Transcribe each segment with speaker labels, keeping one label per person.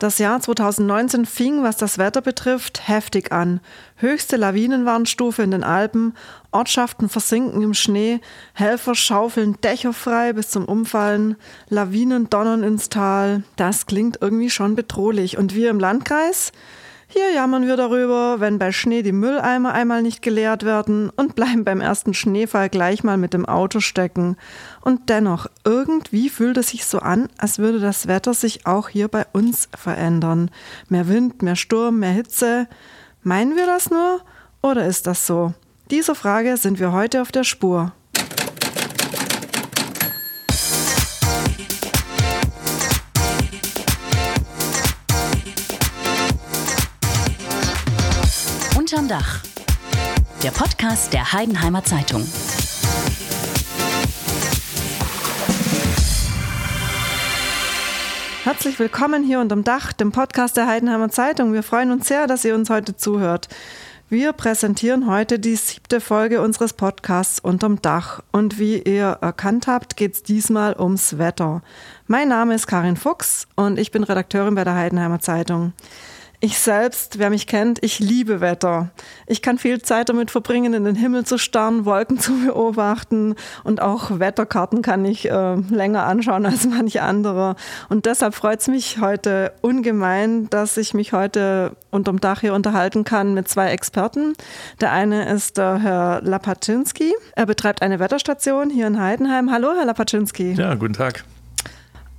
Speaker 1: Das Jahr 2019 fing, was das Wetter betrifft, heftig an. Höchste Lawinenwarnstufe in den Alpen, Ortschaften versinken im Schnee, Helfer schaufeln Dächer frei bis zum Umfallen, Lawinen donnern ins Tal. Das klingt irgendwie schon bedrohlich. Und wir im Landkreis? Hier jammern wir darüber, wenn bei Schnee die Mülleimer einmal nicht geleert werden und bleiben beim ersten Schneefall gleich mal mit dem Auto stecken. Und dennoch, irgendwie fühlt es sich so an, als würde das Wetter sich auch hier bei uns verändern. Mehr Wind, mehr Sturm, mehr Hitze. Meinen wir das nur oder ist das so? Dieser Frage sind wir heute auf der Spur.
Speaker 2: Unterm Dach. Der Podcast der Heidenheimer Zeitung.
Speaker 1: Herzlich willkommen hier unterm Dach, dem Podcast der Heidenheimer Zeitung. Wir freuen uns sehr, dass ihr uns heute zuhört. Wir präsentieren heute die siebte Folge unseres Podcasts Unterm Dach. Und wie ihr erkannt habt, geht es diesmal ums Wetter. Mein Name ist Karin Fuchs und ich bin Redakteurin bei der Heidenheimer Zeitung. Ich selbst, wer mich kennt, ich liebe Wetter. Ich kann viel Zeit damit verbringen, in den Himmel zu starren, Wolken zu beobachten und auch Wetterkarten kann ich äh, länger anschauen als manche andere. Und deshalb freut es mich heute ungemein, dass ich mich heute unterm Dach hier unterhalten kann mit zwei Experten. Der eine ist der Herr Lapaczynski. Er betreibt eine Wetterstation hier in Heidenheim. Hallo, Herr Lapaczynski.
Speaker 3: Ja, guten Tag.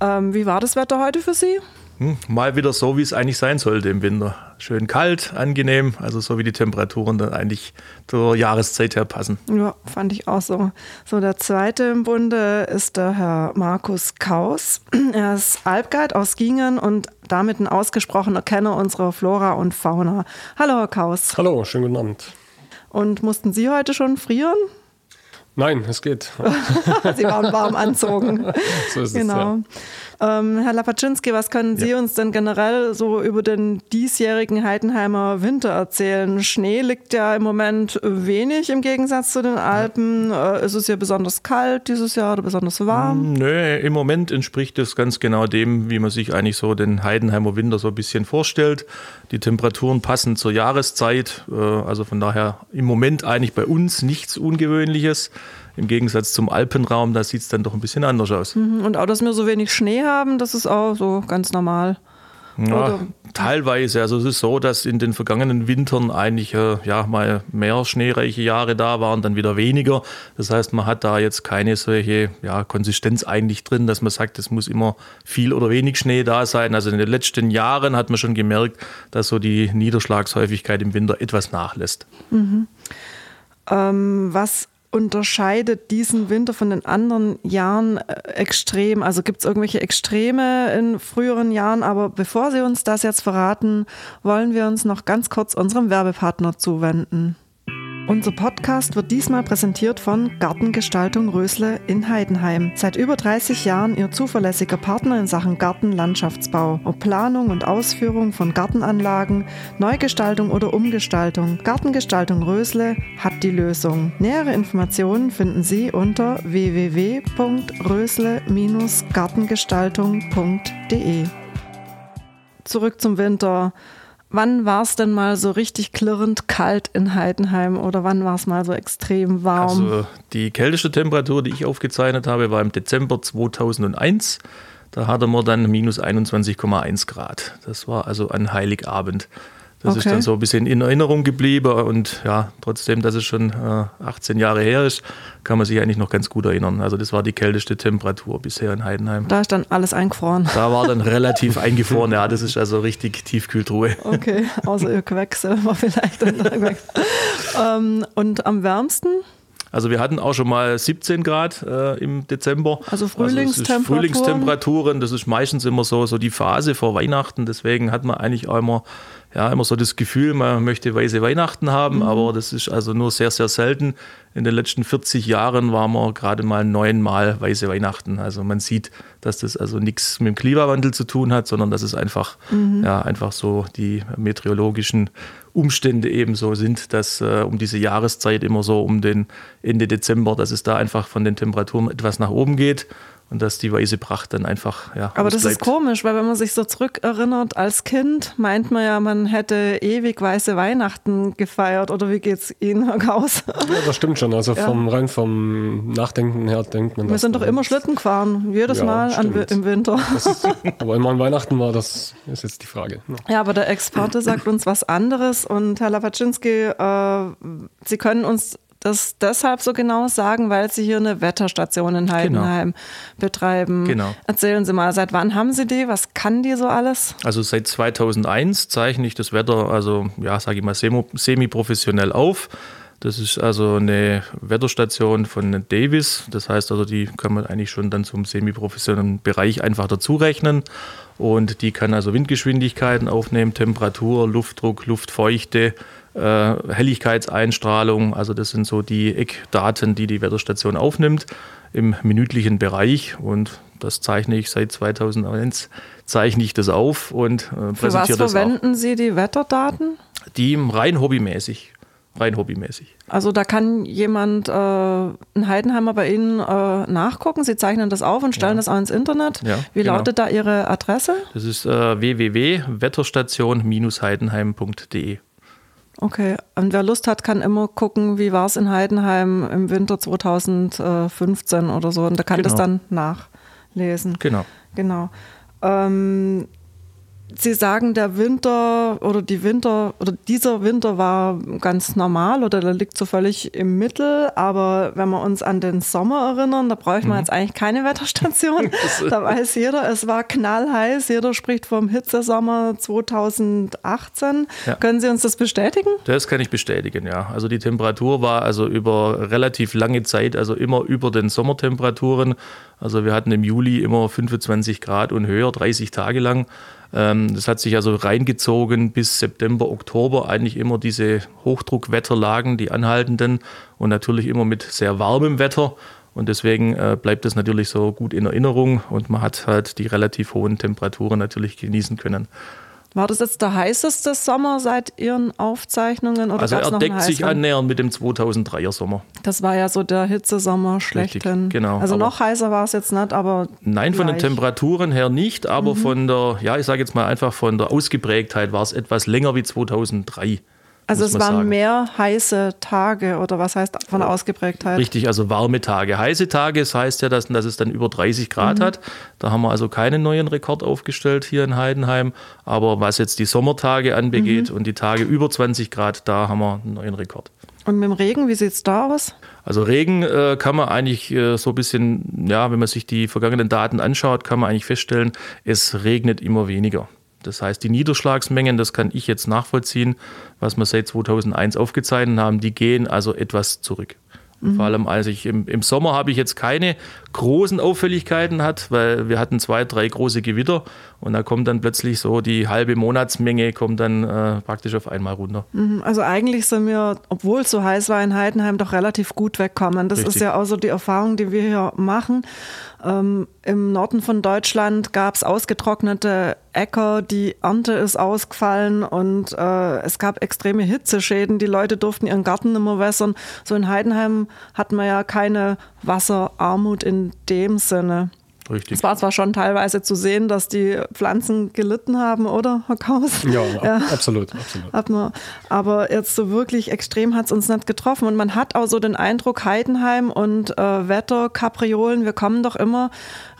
Speaker 1: Ähm, wie war das Wetter heute für Sie?
Speaker 3: Hm, mal wieder so, wie es eigentlich sein sollte im Winter. Schön kalt, angenehm, also so wie die Temperaturen dann eigentlich zur Jahreszeit her passen.
Speaker 1: Ja, fand ich auch so. So, der zweite im Bunde ist der Herr Markus Kaus. Er ist Alpguide aus Gingen und damit ein ausgesprochener Kenner unserer Flora und Fauna. Hallo, Herr Kaus.
Speaker 4: Hallo, schönen guten Abend.
Speaker 1: Und mussten Sie heute schon frieren?
Speaker 4: Nein, es geht.
Speaker 1: Sie waren warm anzogen.
Speaker 4: so ist
Speaker 1: genau.
Speaker 4: es.
Speaker 1: Ja. Ähm, Herr Lapaczynski, was können Sie ja. uns denn generell so über den diesjährigen Heidenheimer Winter erzählen? Schnee liegt ja im Moment wenig im Gegensatz zu den Alpen. Ja. Äh, ist es ja besonders kalt dieses Jahr oder besonders warm?
Speaker 3: Nö, im Moment entspricht es ganz genau dem, wie man sich eigentlich so den Heidenheimer Winter so ein bisschen vorstellt. Die Temperaturen passen zur Jahreszeit. Äh, also von daher im Moment eigentlich bei uns nichts Ungewöhnliches. Im Gegensatz zum Alpenraum, da sieht es dann doch ein bisschen anders aus.
Speaker 1: Mhm. Und auch, dass wir so wenig Schnee haben, das ist auch so ganz normal.
Speaker 3: Ja, teilweise. Also es ist so, dass in den vergangenen Wintern eigentlich äh, ja mal mehr schneereiche Jahre da waren, dann wieder weniger. Das heißt, man hat da jetzt keine solche ja, Konsistenz eigentlich drin, dass man sagt, es muss immer viel oder wenig Schnee da sein. Also in den letzten Jahren hat man schon gemerkt, dass so die Niederschlagshäufigkeit im Winter etwas nachlässt.
Speaker 1: Mhm. Ähm, was unterscheidet diesen Winter von den anderen Jahren äh, extrem? Also gibt es irgendwelche Extreme in früheren Jahren? Aber bevor Sie uns das jetzt verraten, wollen wir uns noch ganz kurz unserem Werbepartner zuwenden. Unser Podcast wird diesmal präsentiert von Gartengestaltung Rösle in Heidenheim. Seit über 30 Jahren Ihr zuverlässiger Partner in Sachen Gartenlandschaftsbau. Ob Planung und Ausführung von Gartenanlagen, Neugestaltung oder Umgestaltung. Gartengestaltung Rösle hat die Lösung. Nähere Informationen finden Sie unter www.rösle-gartengestaltung.de. Zurück zum Winter. Wann war es denn mal so richtig klirrend kalt in Heidenheim oder wann war es mal so extrem warm?
Speaker 3: Also die kälteste Temperatur, die ich aufgezeichnet habe, war im Dezember 2001. Da hatte man dann minus 21,1 Grad. Das war also ein Heiligabend. Das okay. ist dann so ein bisschen in Erinnerung geblieben und ja, trotzdem, dass es schon äh, 18 Jahre her ist, kann man sich eigentlich noch ganz gut erinnern. Also das war die kälteste Temperatur bisher in Heidenheim.
Speaker 1: Da ist dann alles eingefroren.
Speaker 3: Da war dann relativ eingefroren, ja, das ist also richtig Tiefkühltruhe.
Speaker 1: Okay, außer ihr Quecksilber vielleicht. ähm, und am wärmsten?
Speaker 3: Also wir hatten auch schon mal 17 Grad äh, im Dezember.
Speaker 1: Also Frühlingstemperaturen.
Speaker 3: Also Frühlingstemperaturen, das ist meistens immer so, so die Phase vor Weihnachten. Deswegen hat man eigentlich auch immer ja, immer so das Gefühl, man möchte weiße Weihnachten haben, mhm. aber das ist also nur sehr, sehr selten. In den letzten 40 Jahren waren wir gerade mal neunmal weiße Weihnachten. Also man sieht, dass das also nichts mit dem Klimawandel zu tun hat, sondern dass es einfach, mhm. ja, einfach so die meteorologischen Umstände eben so sind, dass äh, um diese Jahreszeit immer so um den Ende Dezember, dass es da einfach von den Temperaturen etwas nach oben geht. Und dass die weiße Pracht dann einfach ja.
Speaker 1: Aber das ist komisch, weil wenn man sich so zurückerinnert als Kind, meint man ja, man hätte ewig weiße Weihnachten gefeiert oder wie geht's Ihnen, Herr Kaus?
Speaker 4: Ja, das stimmt schon. Also ja. vom rein vom Nachdenken her denkt man.
Speaker 1: Wir sind doch immer Schlitten gefahren, jedes ja, Mal an, im Winter.
Speaker 4: Ist, aber immer an Weihnachten war, das ist jetzt die Frage.
Speaker 1: Ja, aber der Experte sagt uns was anderes und Herr Lapaczynski, äh, Sie können uns das deshalb so genau sagen, weil Sie hier eine Wetterstation in Heidenheim genau. betreiben. Genau. Erzählen Sie mal, seit wann haben Sie die? Was kann die so alles?
Speaker 3: Also seit 2001 zeichne ich das Wetter, also ja, sage ich mal, semi-professionell auf. Das ist also eine Wetterstation von Davis. Das heißt also, die kann man eigentlich schon dann zum semi-professionellen Bereich einfach dazu rechnen. Und die kann also Windgeschwindigkeiten aufnehmen, Temperatur, Luftdruck, Luftfeuchte, Helligkeitseinstrahlung. Also das sind so die Eckdaten, die die Wetterstation aufnimmt im minütlichen Bereich und das zeichne ich seit 2001, zeichne ich das auf und
Speaker 1: äh, präsentiere das auch. Für was verwenden Sie die Wetterdaten?
Speaker 3: Die rein hobbymäßig rein hobbymäßig.
Speaker 1: Also da kann jemand, äh, ein Heidenheimer bei Ihnen äh, nachgucken. Sie zeichnen das auf und stellen ja. das auch ins Internet. Ja, Wie genau. lautet da Ihre Adresse?
Speaker 3: Das ist äh, www.wetterstation-heidenheim.de.
Speaker 1: Okay, und wer Lust hat, kann immer gucken, wie war es in Heidenheim im Winter 2015 oder so. Und da kann genau. das dann nachlesen.
Speaker 3: Genau.
Speaker 1: Genau. Ähm, Sie sagen, der Winter oder die Winter oder dieser Winter war ganz normal oder der liegt so völlig im Mittel. Aber wenn wir uns an den Sommer erinnern, da bräuchte man mhm. jetzt eigentlich keine Wetterstation. da weiß jeder, es war knallheiß. Jeder spricht vom Hitzesommer 2018. Ja. Können Sie uns das bestätigen?
Speaker 3: Das kann ich bestätigen, ja. Also die Temperatur war also über relativ lange Zeit, also immer über den Sommertemperaturen. Also wir hatten im Juli immer 25 Grad und höher, 30 Tage lang. Ähm, das hat sich also reingezogen bis September, Oktober, eigentlich immer diese Hochdruckwetterlagen, die anhaltenden und natürlich immer mit sehr warmem Wetter. Und deswegen äh, bleibt es natürlich so gut in Erinnerung und man hat halt die relativ hohen Temperaturen natürlich genießen können.
Speaker 1: War das jetzt der heißeste Sommer seit Ihren Aufzeichnungen?
Speaker 3: Oder also er deckt sich annähernd mit dem 2003er Sommer.
Speaker 1: Das war ja so der Hitzesommer schlechthin.
Speaker 3: Richtig, genau.
Speaker 1: Also noch heißer war es jetzt nicht, aber
Speaker 3: Nein, gleich. von den Temperaturen her nicht, aber mhm. von der, ja, ich sage jetzt mal einfach von der Ausgeprägtheit war es etwas länger wie 2003.
Speaker 1: Also es waren sagen. mehr heiße Tage oder was heißt von der Ausgeprägtheit?
Speaker 3: Richtig, also warme Tage. Heiße Tage, das heißt ja, dass, dass es dann über 30 Grad mhm. hat. Da haben wir also keinen neuen Rekord aufgestellt hier in Heidenheim. Aber was jetzt die Sommertage anbegeht mhm. und die Tage über 20 Grad, da haben wir einen neuen Rekord.
Speaker 1: Und mit dem Regen, wie sieht es da aus?
Speaker 3: Also Regen äh, kann man eigentlich äh, so ein bisschen, ja, wenn man sich die vergangenen Daten anschaut, kann man eigentlich feststellen, es regnet immer weniger. Das heißt, die Niederschlagsmengen, das kann ich jetzt nachvollziehen, was wir seit 2001 aufgezeichnet haben, die gehen also etwas zurück. Mhm. Vor allem, als ich im, im Sommer habe ich jetzt keine großen Auffälligkeiten hat, weil wir hatten zwei, drei große Gewitter und da kommt dann plötzlich so die halbe Monatsmenge kommt dann äh, praktisch auf einmal runter.
Speaker 1: Mhm. Also eigentlich sind wir, obwohl es so heiß war in Heidenheim, doch relativ gut wegkommen. Das Richtig. ist ja auch so die Erfahrung, die wir hier machen. Ähm, Im Norden von Deutschland gab es ausgetrocknete Äcker, die Ernte ist ausgefallen und äh, es gab extreme Hitzeschäden. Die Leute durften ihren Garten nicht mehr wässern. So in Heidenheim hatten wir ja keine Wasserarmut in dem Sinne. Richtig. Es war zwar schon teilweise zu sehen, dass die Pflanzen gelitten haben, oder, Herr Kaus?
Speaker 4: Ja, ja. absolut. absolut.
Speaker 1: Man, aber jetzt so wirklich extrem hat es uns nicht getroffen. Und man hat auch so den Eindruck, Heidenheim und äh, Wetter, Kapriolen, wir kommen doch immer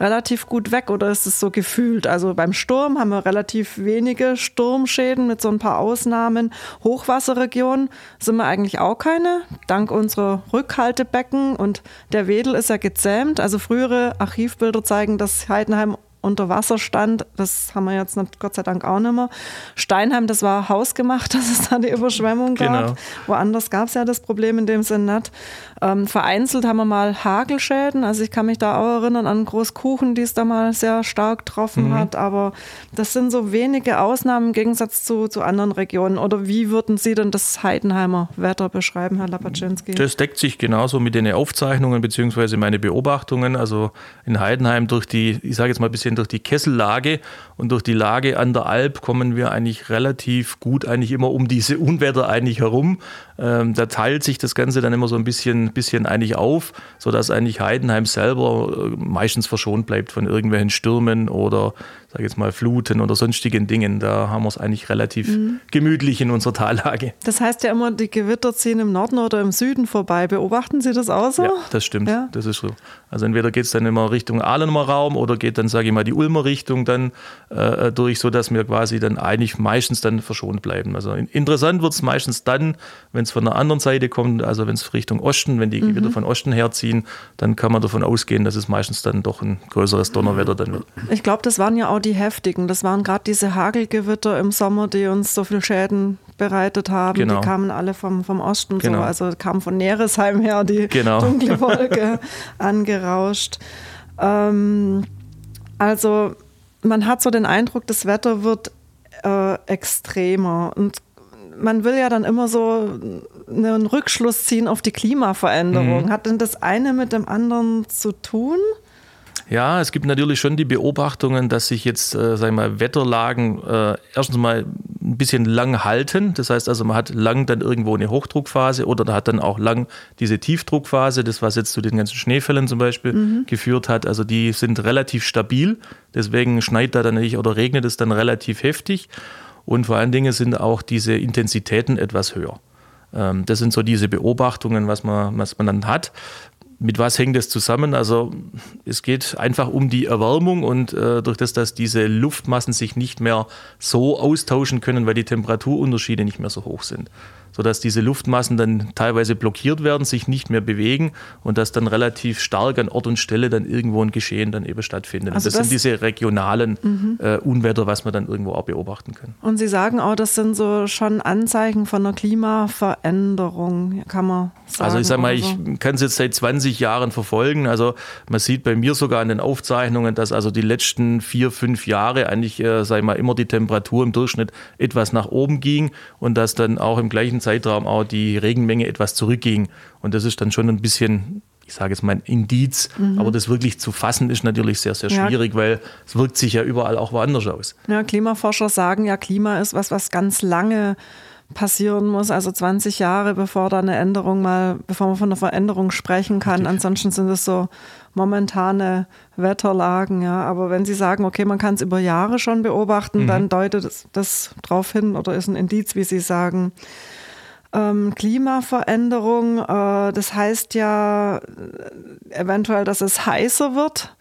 Speaker 1: relativ gut weg. Oder ist es so gefühlt? Also beim Sturm haben wir relativ wenige Sturmschäden mit so ein paar Ausnahmen. Hochwasserregionen sind wir eigentlich auch keine, dank unserer Rückhaltebecken. Und der Wedel ist ja gezähmt. Also frühere Archivbilder zeigen, dass Heidenheim unter Wasser stand. Das haben wir jetzt nicht, Gott sei Dank auch nicht mehr. Steinheim, das war hausgemacht, dass es da die Überschwemmung gab. Genau. Woanders gab es ja das Problem in dem Sinn nicht. Ähm, vereinzelt haben wir mal Hagelschäden. Also ich kann mich da auch erinnern an Großkuchen, die es da mal sehr stark getroffen mhm. hat. Aber das sind so wenige Ausnahmen im Gegensatz zu, zu anderen Regionen. Oder wie würden Sie denn das Heidenheimer Wetter beschreiben, Herr Lapaczynski?
Speaker 3: Das deckt sich genauso mit den Aufzeichnungen bzw. meine Beobachtungen. Also in Heidenheim durch die, ich sage jetzt mal ein bisschen durch die Kessellage und durch die Lage an der Alp kommen wir eigentlich relativ gut eigentlich immer um diese Unwetter eigentlich herum. Ähm, da teilt sich das Ganze dann immer so ein bisschen, bisschen eigentlich auf, sodass eigentlich Heidenheim selber äh, meistens verschont bleibt von irgendwelchen Stürmen oder sag jetzt mal Fluten oder sonstigen Dingen. Da haben wir es eigentlich relativ mhm. gemütlich in unserer Tallage.
Speaker 1: Das heißt ja immer, die Gewitter ziehen im Norden oder im Süden vorbei. Beobachten Sie das auch so?
Speaker 3: Ja, das stimmt. Ja. Das ist so. Also entweder geht es dann immer Richtung Ahlener Raum oder geht dann, sage ich mal, die Ulmer Richtung dann äh, durch, sodass wir quasi dann eigentlich meistens dann verschont bleiben. Also interessant wird es meistens dann, wenn es von der anderen Seite kommt, also wenn es Richtung Osten, wenn die mhm. Gewitter von Osten herziehen, dann kann man davon ausgehen, dass es meistens dann doch ein größeres Donnerwetter dann wird.
Speaker 1: Ich glaube, das waren ja auch die heftigen. Das waren gerade diese Hagelgewitter im Sommer, die uns so viel Schäden bereitet haben. Genau. Die kamen alle vom, vom Osten, genau. so. also kamen von Neresheim her, die genau. dunkle Wolke angerauscht. Ähm, also man hat so den Eindruck, das Wetter wird äh, extremer und man will ja dann immer so einen Rückschluss ziehen auf die Klimaveränderung. Mhm. Hat denn das eine mit dem anderen zu tun?
Speaker 3: Ja, es gibt natürlich schon die Beobachtungen, dass sich jetzt, äh, sagen wir mal, Wetterlagen äh, erstens mal ein bisschen lang halten. Das heißt also, man hat lang dann irgendwo eine Hochdruckphase oder hat dann auch lang diese Tiefdruckphase, das was jetzt zu den ganzen Schneefällen zum Beispiel mhm. geführt hat. Also die sind relativ stabil. Deswegen schneit da dann nicht oder regnet es dann relativ heftig. Und vor allen Dingen sind auch diese Intensitäten etwas höher. Ähm, das sind so diese Beobachtungen, was man, was man dann hat. Mit was hängt das zusammen? Also es geht einfach um die Erwärmung und äh, durch das, dass diese Luftmassen sich nicht mehr so austauschen können, weil die Temperaturunterschiede nicht mehr so hoch sind sodass diese Luftmassen dann teilweise blockiert werden, sich nicht mehr bewegen und dass dann relativ stark an Ort und Stelle dann irgendwo ein Geschehen dann eben stattfindet. Also das, das, sind diese regionalen mhm. äh, Unwetter, was man dann irgendwo auch beobachten kann.
Speaker 1: Und Sie sagen auch, das sind so schon Anzeichen von einer Klimaveränderung, kann man sagen.
Speaker 3: Also ich sage mal, so. ich kann es jetzt seit 20 Jahren verfolgen. Also man sieht bei mir sogar an den Aufzeichnungen, dass also die letzten vier, fünf Jahre eigentlich, äh, sage ich mal, immer die Temperatur im Durchschnitt etwas nach oben ging und dass dann auch im gleichen Zeitraum auch die Regenmenge etwas zurückging. Und das ist dann schon ein bisschen, ich sage jetzt mal, ein Indiz. Mhm. Aber das wirklich zu fassen ist natürlich sehr, sehr schwierig, ja. weil es wirkt sich ja überall auch woanders aus.
Speaker 1: Ja, Klimaforscher sagen ja, Klima ist was, was ganz lange passieren muss, also 20 Jahre, bevor da eine Änderung mal, bevor man von einer Veränderung sprechen kann. Richtig. Ansonsten sind es so momentane Wetterlagen, ja. Aber wenn Sie sagen, okay, man kann es über Jahre schon beobachten, mhm. dann deutet das, das darauf hin oder ist ein Indiz, wie Sie sagen, ähm, Klimaveränderung, äh, das heißt ja äh, eventuell, dass es heißer wird,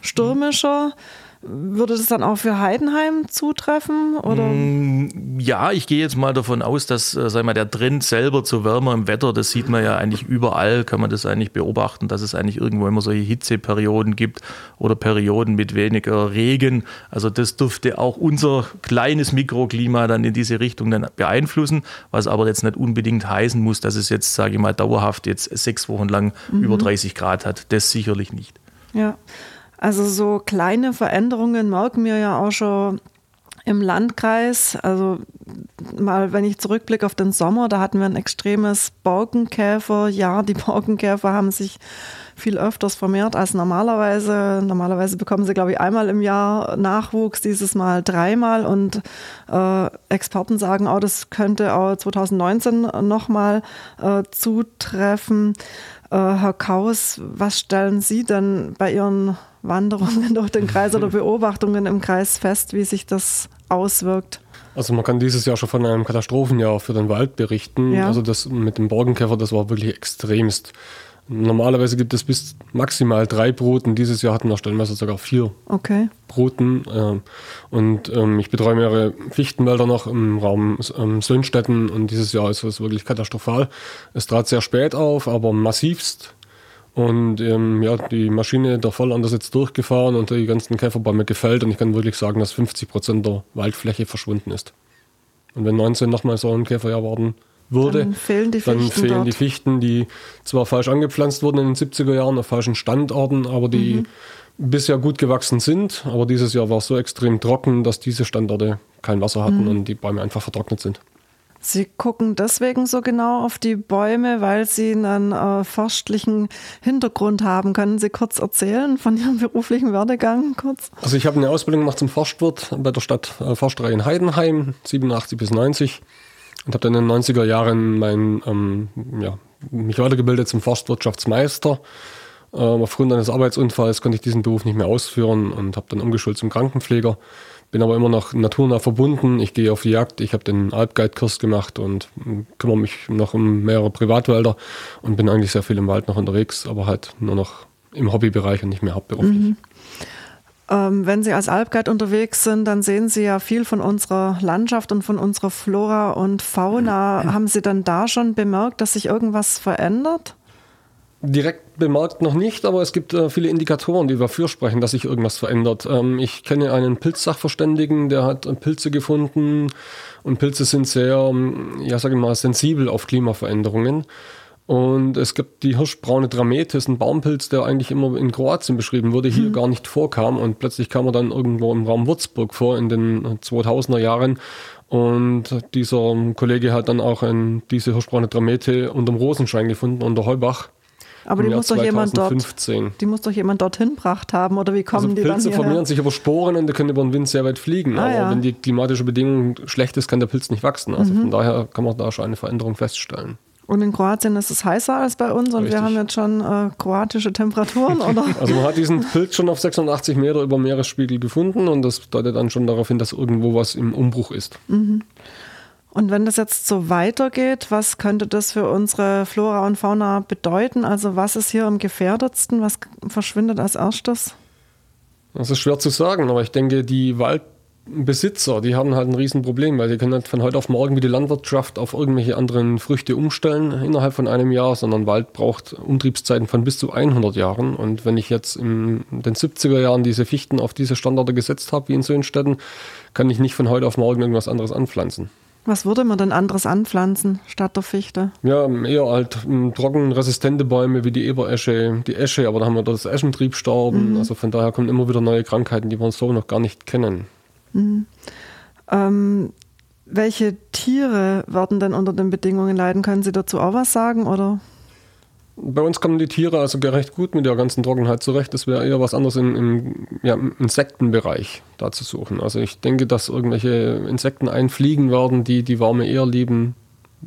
Speaker 1: stürmischer. Mhm würde das dann auch für Heidenheim zutreffen? Oder? Mm,
Speaker 3: ja, ich gehe jetzt mal davon aus, dass äh, sag mal, der Trend selber zu wärmerem Wetter, das sieht man ja eigentlich überall, kann man das eigentlich beobachten, dass es eigentlich irgendwo immer solche Hitzeperioden gibt oder Perioden mit weniger Regen. Also das dürfte auch unser kleines Mikroklima dann in diese Richtung dann beeinflussen, was aber jetzt nicht unbedingt heißen muss, dass es jetzt, sage ich mal, dauerhaft jetzt sechs Wochen lang mhm. über 30 Grad hat. Das sicherlich nicht.
Speaker 1: Ja. Also so kleine Veränderungen merken wir ja auch schon im Landkreis. Also mal, wenn ich zurückblicke auf den Sommer, da hatten wir ein extremes Borkenkäferjahr. Die Borkenkäfer haben sich viel öfters vermehrt als normalerweise. Normalerweise bekommen sie, glaube ich, einmal im Jahr Nachwuchs, dieses Mal dreimal. Und äh, Experten sagen auch, das könnte auch 2019 nochmal äh, zutreffen. Äh, Herr Kaus, was stellen Sie denn bei Ihren Wanderungen durch den Kreis oder Beobachtungen im Kreis fest, wie sich das auswirkt?
Speaker 4: Also man kann dieses Jahr schon von einem Katastrophenjahr für den Wald berichten. Ja. Also das mit dem Borkenkäfer, das war wirklich extremst. Normalerweise gibt es bis maximal drei Bruten. Dieses Jahr hatten wir stellenweise sogar vier
Speaker 1: okay.
Speaker 4: Bruten. Ähm, und ähm, ich betreue mehrere Fichtenwälder noch im Raum ähm, Söhnstetten und dieses Jahr ist es wirklich katastrophal. Es trat sehr spät auf, aber massivst. Und ähm, ja, die Maschine der Vollander ist jetzt durchgefahren und die ganzen Käferbäume gefällt und ich kann wirklich sagen, dass 50 Prozent der Waldfläche verschwunden ist. Und wenn 19 nochmal so ein Käferjahr warten würde,
Speaker 1: dann fehlen die Fichten,
Speaker 4: dann fehlen die, Fichten die zwar falsch angepflanzt wurden in den 70er Jahren auf falschen Standorten, aber die mhm. bisher gut gewachsen sind. Aber dieses Jahr war es so extrem trocken, dass diese Standorte kein Wasser hatten mhm. und die Bäume einfach vertrocknet sind.
Speaker 1: Sie gucken deswegen so genau auf die Bäume, weil Sie einen äh, forstlichen Hintergrund haben. Können Sie kurz erzählen von Ihrem beruflichen Werdegang kurz?
Speaker 4: Also ich habe eine Ausbildung gemacht zum Forstwirt bei der Stadt äh, Forsterei in Heidenheim, 87 bis 90 und habe dann in den 90er Jahren mein, ähm, ja, mich weitergebildet zum Forstwirtschaftsmeister. Ähm, aufgrund eines Arbeitsunfalls konnte ich diesen Beruf nicht mehr ausführen und habe dann umgeschult zum Krankenpfleger. Bin aber immer noch naturnah verbunden. Ich gehe auf die Jagd, ich habe den Alpguide-Kurs gemacht und kümmere mich noch um mehrere Privatwälder und bin eigentlich sehr viel im Wald noch unterwegs, aber halt nur noch im Hobbybereich und nicht mehr hauptberuflich. Mhm.
Speaker 1: Ähm, wenn Sie als Alpguide unterwegs sind, dann sehen Sie ja viel von unserer Landschaft und von unserer Flora und Fauna. Haben Sie dann da schon bemerkt, dass sich irgendwas verändert?
Speaker 4: Direkt bemerkt noch nicht, aber es gibt äh, viele Indikatoren, die dafür sprechen, dass sich irgendwas verändert. Ähm, ich kenne einen Pilzsachverständigen, der hat äh, Pilze gefunden und Pilze sind sehr, ähm, ja, sage ich mal, sensibel auf Klimaveränderungen. Und es gibt die hirschbraune Drametis, ein Baumpilz, der eigentlich immer in Kroatien beschrieben wurde, hier mhm. gar nicht vorkam. Und plötzlich kam er dann irgendwo im Raum Würzburg vor in den 2000er Jahren. Und dieser Kollege hat dann auch ein, diese hirschbraune Dramete unterm Rosenschein gefunden, unter Heubach.
Speaker 1: Aber die muss, doch jemand dort, die muss doch jemand dorthin gebracht haben, oder wie kommen also die
Speaker 4: Pilze vermehren sich über Sporen und die können über den Wind sehr weit fliegen. Ah, aber ja. wenn die klimatische Bedingung schlecht ist, kann der Pilz nicht wachsen. Also mhm. von daher kann man da schon eine Veränderung feststellen.
Speaker 1: Und in Kroatien ist es heißer als bei uns und Richtig. wir haben jetzt schon äh, kroatische Temperaturen, oder?
Speaker 4: Also man hat diesen Pilz schon auf 86 Meter über Meeresspiegel gefunden und das deutet dann schon darauf hin, dass irgendwo was im Umbruch ist. Mhm.
Speaker 1: Und wenn das jetzt so weitergeht, was könnte das für unsere Flora und Fauna bedeuten? Also was ist hier am gefährdetsten? Was verschwindet als erstes?
Speaker 4: Das ist schwer zu sagen, aber ich denke, die Wald Besitzer, die haben halt ein Riesenproblem, weil die können nicht von heute auf morgen wie die Landwirtschaft auf irgendwelche anderen Früchte umstellen innerhalb von einem Jahr, sondern Wald braucht Umtriebszeiten von bis zu 100 Jahren. Und wenn ich jetzt in den 70er Jahren diese Fichten auf diese Standorte gesetzt habe, wie in Söhnstetten, kann ich nicht von heute auf morgen irgendwas anderes anpflanzen.
Speaker 1: Was würde man denn anderes anpflanzen statt der Fichte?
Speaker 4: Ja, eher halt hm, trockenresistente Bäume wie die Eberesche, die Esche, aber da haben wir das Eschentriebstarben. Mhm. Also von daher kommen immer wieder neue Krankheiten, die wir so noch gar nicht kennen.
Speaker 1: Mhm. Ähm, welche Tiere werden denn unter den Bedingungen leiden? Können Sie dazu auch was sagen? Oder?
Speaker 4: Bei uns kommen die Tiere also recht gut mit der ganzen Trockenheit zurecht. Das wäre eher was anderes im, im, ja, Insektenbereich da zu suchen. Also ich denke, dass irgendwelche Insekten einfliegen werden, die die Warme eher lieben,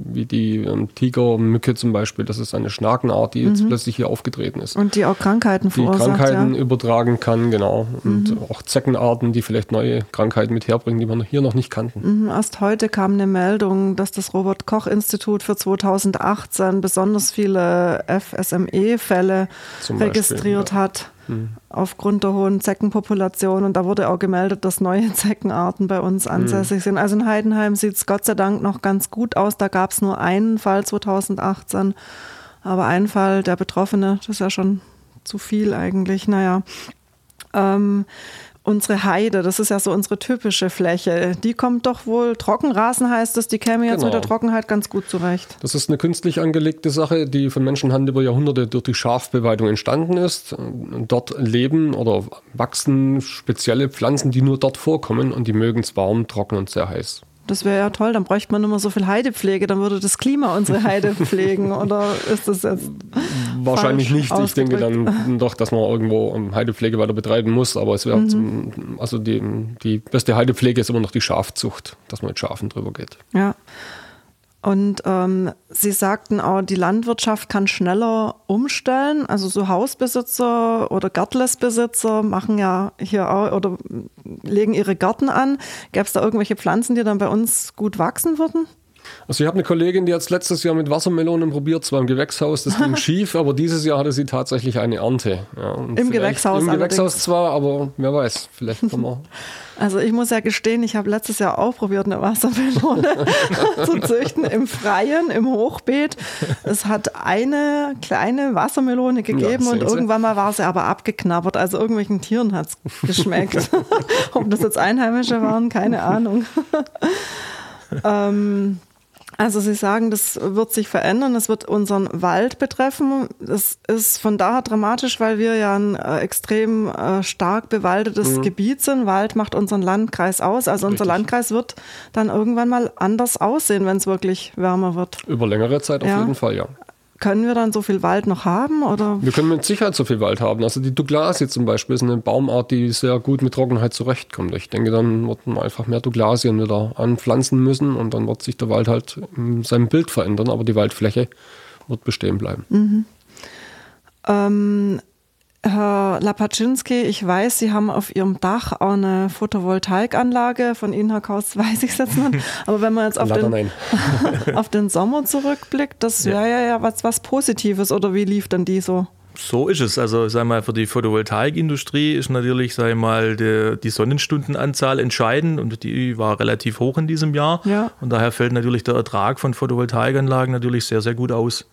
Speaker 4: wie die ähm, Tigermücke zum Beispiel. Das ist eine Schnakenart, die jetzt mhm. plötzlich hier aufgetreten ist.
Speaker 1: Und die auch Krankheiten
Speaker 4: verursacht. Die Krankheiten ja. übertragen kann, genau. Und mhm. auch Zeckenarten, die vielleicht neue Krankheiten mit herbringen, die wir hier noch nicht kannten.
Speaker 1: Mhm. Erst heute kam eine Meldung, dass das Robert-Koch-Institut für 2018 besonders viele FSME-Fälle registriert ja. hat aufgrund der hohen Zeckenpopulation. Und da wurde auch gemeldet, dass neue Zeckenarten bei uns hm. ansässig sind. Also in Heidenheim sieht es Gott sei Dank noch ganz gut aus. Da gab es nur einen Fall 2018. Aber ein Fall, der Betroffene, das ist ja schon zu viel eigentlich. Naja. Ähm, unsere Heide, das ist ja so unsere typische Fläche, die kommt doch wohl, Trockenrasen heißt es, die käme jetzt genau. mit der genau. Trockenheit ganz gut zurecht.
Speaker 4: Das ist eine künstlich angelegte Sache, die von Menschenhand über Jahrhunderte durch die Schafbeweidung entstanden ist. Dort leben oder wachsen spezielle Pflanzen, die nur dort vorkommen und die mögen es warm, trocken und sehr heiß.
Speaker 1: Das wäre ja toll, dann bräuchte man immer so viel Heidepflege, dann würde das Klima unsere Heide pflegen. Oder ist das jetzt.
Speaker 4: Wahrscheinlich nicht. Ich denke dann doch, dass man irgendwo Heidepflege weiter betreiben muss, aber es wäre, mhm. also die, die beste Heidepflege ist immer noch die Schafzucht, dass man mit Schafen drüber geht.
Speaker 1: Ja. Und ähm, Sie sagten auch, die Landwirtschaft kann schneller umstellen. Also so Hausbesitzer oder Gärtlesbesitzer machen ja hier auch oder legen ihre Gärten an. Gäbe es da irgendwelche Pflanzen, die dann bei uns gut wachsen würden?
Speaker 4: Also ich habe eine Kollegin, die hat letztes Jahr mit Wassermelonen probiert, zwar im Gewächshaus, das ging schief, aber dieses Jahr hatte sie tatsächlich eine Ernte.
Speaker 1: Ja, Im Gewächshaus
Speaker 4: Im Gewächshaus zwar, aber wer weiß, vielleicht kann man
Speaker 1: Also ich muss ja gestehen, ich habe letztes Jahr auch probiert, eine Wassermelone zu züchten im Freien, im Hochbeet. Es hat eine kleine Wassermelone gegeben ja, und irgendwann mal war sie aber abgeknabbert. Also irgendwelchen Tieren hat es geschmeckt. Ob das jetzt Einheimische waren, keine Ahnung. ähm, also Sie sagen, das wird sich verändern, das wird unseren Wald betreffen. Das ist von daher dramatisch, weil wir ja ein äh, extrem äh, stark bewaldetes mhm. Gebiet sind. Wald macht unseren Landkreis aus. Also Richtig. unser Landkreis wird dann irgendwann mal anders aussehen, wenn es wirklich wärmer wird.
Speaker 4: Über längere Zeit auf ja. jeden Fall, ja.
Speaker 1: Können wir dann so viel Wald noch haben? Oder?
Speaker 4: Wir können mit Sicherheit so viel Wald haben. Also die Douglasie zum Beispiel ist eine Baumart, die sehr gut mit Trockenheit zurechtkommt. Ich denke, dann wird man einfach mehr Douglasien wieder anpflanzen müssen und dann wird sich der Wald halt in seinem Bild verändern, aber die Waldfläche wird bestehen bleiben.
Speaker 1: Mhm. Ähm, Herr Lapaczynski, ich weiß, Sie haben auf Ihrem Dach auch eine Photovoltaikanlage. Von Ihnen, Herr Kaus, weiß ich es jetzt nicht. Aber wenn man jetzt auf, den, auf den, Sommer zurückblickt, das wäre ja, ja was, was Positives. Oder wie lief denn die so?
Speaker 3: So ist es. Also, sag mal, für die Photovoltaikindustrie ist natürlich, sag mal, die, die, Sonnenstundenanzahl entscheidend und die war relativ hoch in diesem Jahr. Ja. Und daher fällt natürlich der Ertrag von Photovoltaikanlagen natürlich sehr, sehr gut aus.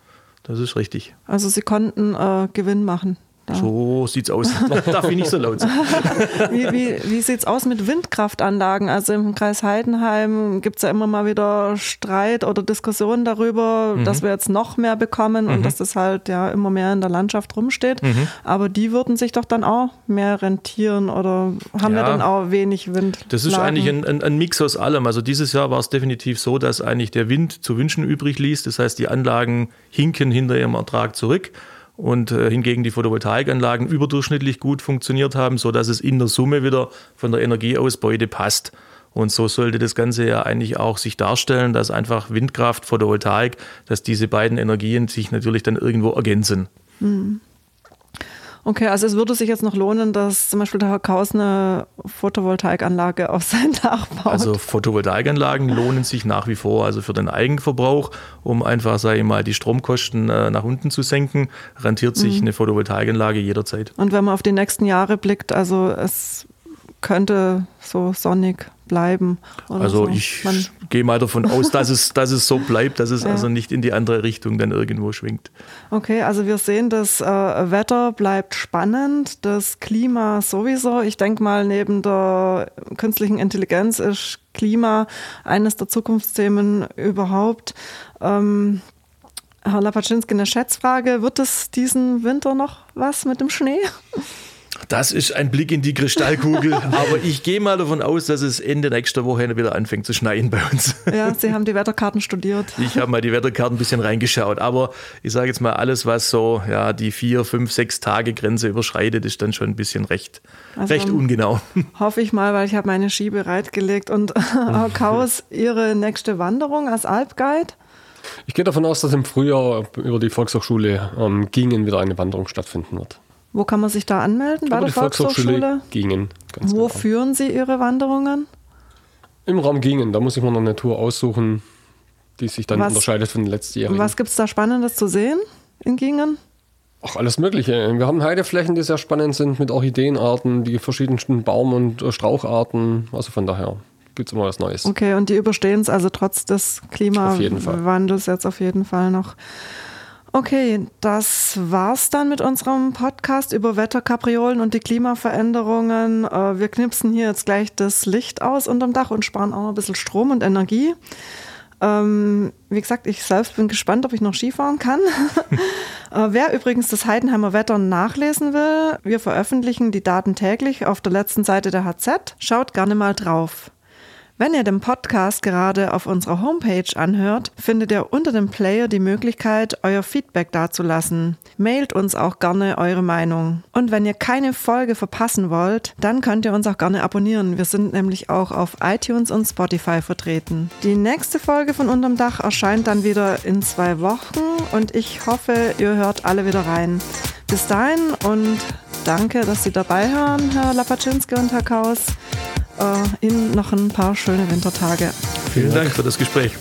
Speaker 3: Das ist richtig.
Speaker 1: Also Sie konnten äh, Gewinn machen.
Speaker 3: Da. So sieht's aus. Darf ich nicht so laut sein.
Speaker 1: wie wie, wie sieht's aus mit Windkraftanlagen? Also im Kreis Heidenheim gibt es ja immer mal wieder Streit oder Diskussionen darüber, mhm. dass wir jetzt noch mehr bekommen mhm. und dass das halt ja immer mehr in der Landschaft rumsteht. Mhm. Aber die würden sich doch dann auch mehr rentieren oder haben ja, wir dann auch wenig Wind?
Speaker 3: Das ist eigentlich ein, ein, ein Mix aus allem. Also dieses Jahr war es definitiv so, dass eigentlich der Wind zu wünschen übrig ließ. Das heißt, die Anlagen hinken hinter ihrem Ertrag zurück und äh, hingegen die Photovoltaikanlagen überdurchschnittlich gut funktioniert haben, sodass es in der Summe wieder von der Energieausbeute passt. Und so sollte das Ganze ja eigentlich auch sich darstellen, dass einfach Windkraft, Photovoltaik, dass diese beiden Energien sich natürlich dann irgendwo ergänzen. Mhm.
Speaker 1: Okay, also es würde sich jetzt noch lohnen, dass zum Beispiel der Herr Kaus eine Photovoltaikanlage auf sein Dach baut.
Speaker 3: Also Photovoltaikanlagen lohnen sich nach wie vor, also für den Eigenverbrauch, um einfach, sage ich mal, die Stromkosten äh, nach unten zu senken, rentiert sich mhm. eine Photovoltaikanlage jederzeit.
Speaker 1: Und wenn man auf die nächsten Jahre blickt, also es könnte so sonnig bleiben.
Speaker 3: Also so. ich Man gehe mal davon aus, dass es, dass es so bleibt, dass es ja. also nicht in die andere Richtung dann irgendwo schwingt.
Speaker 1: Okay, also wir sehen, das äh, Wetter bleibt spannend, das Klima sowieso. Ich denke mal, neben der künstlichen Intelligenz ist Klima eines der Zukunftsthemen überhaupt. Ähm, Herr Lapaczynski, eine Schätzfrage. Wird es diesen Winter noch was mit dem Schnee?
Speaker 3: Das ist ein Blick in die Kristallkugel, aber ich gehe mal davon aus, dass es Ende nächster Woche wieder anfängt zu schneien bei uns.
Speaker 1: Ja, Sie haben die Wetterkarten studiert.
Speaker 3: Ich habe mal die Wetterkarten ein bisschen reingeschaut, aber ich sage jetzt mal, alles, was so ja, die vier, fünf, sechs Tage Grenze überschreitet, ist dann schon ein bisschen recht, also, recht ungenau.
Speaker 1: Hoffe ich mal, weil ich habe meine Ski bereitgelegt. Und Herr Kaus, Ihre nächste Wanderung als Alpguide?
Speaker 4: Ich gehe davon aus, dass im Frühjahr über die Volkshochschule ähm, Gingen wieder eine Wanderung stattfinden wird.
Speaker 1: Wo kann man sich da anmelden? Bei der Volkshochschule?
Speaker 4: Gingen.
Speaker 1: Wo genau. führen Sie Ihre Wanderungen?
Speaker 4: Im Raum Gingen. Da muss ich mir noch eine Tour aussuchen, die sich dann was, unterscheidet von den letztjährigen.
Speaker 1: Was gibt es da Spannendes zu sehen in Gingen?
Speaker 4: Ach, alles Mögliche. Wir haben Heideflächen, die sehr spannend sind mit Orchideenarten, die verschiedensten Baum- und äh, Straucharten. Also von daher gibt es immer was Neues.
Speaker 1: Okay, und die überstehen es also trotz des Klimawandels jetzt auf jeden Fall noch. Okay, das war's dann mit unserem Podcast über Wetterkapriolen und die Klimaveränderungen. Äh, wir knipsen hier jetzt gleich das Licht aus unterm Dach und sparen auch noch ein bisschen Strom und Energie. Ähm, wie gesagt, ich selbst bin gespannt, ob ich noch Skifahren kann. Äh, wer übrigens das Heidenheimer Wetter nachlesen will, wir veröffentlichen die Daten täglich auf der letzten Seite der HZ. Schaut gerne mal drauf. Wenn ihr den Podcast gerade auf unserer Homepage anhört, findet ihr unter dem Player die Möglichkeit, euer Feedback dazulassen. Mailt uns auch gerne eure Meinung. Und wenn ihr keine Folge verpassen wollt, dann könnt ihr uns auch gerne abonnieren. Wir sind nämlich auch auf iTunes und Spotify vertreten. Die nächste Folge von Unterm Dach erscheint dann wieder in zwei Wochen und ich hoffe, ihr hört alle wieder rein. Bis dahin und danke, dass Sie dabei hören, Herr Lapaczynski und Herr Kaus äh, Ihnen noch ein paar schöne Wintertage.
Speaker 3: Vielen Dank für das Gespräch.